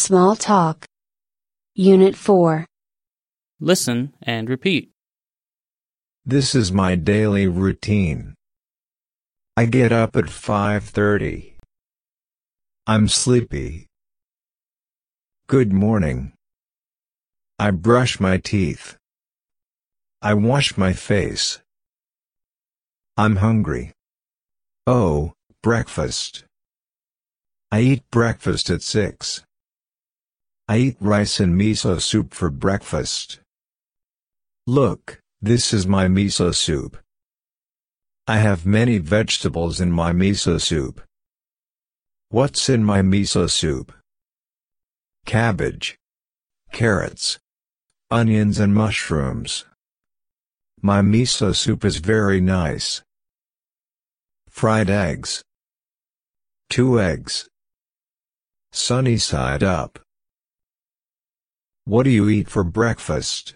Small Talk. Unit 4. Listen and repeat. This is my daily routine. I get up at 5:30. I'm sleepy. Good morning. I brush my teeth. I wash my face. I'm hungry. Oh, breakfast. I eat breakfast at 6. I eat rice and miso soup for breakfast. Look, this is my miso soup. I have many vegetables in my miso soup. What's in my miso soup? Cabbage, carrots, onions and mushrooms. My miso soup is very nice. Fried eggs. Two eggs. Sunny side up. What do you eat for breakfast?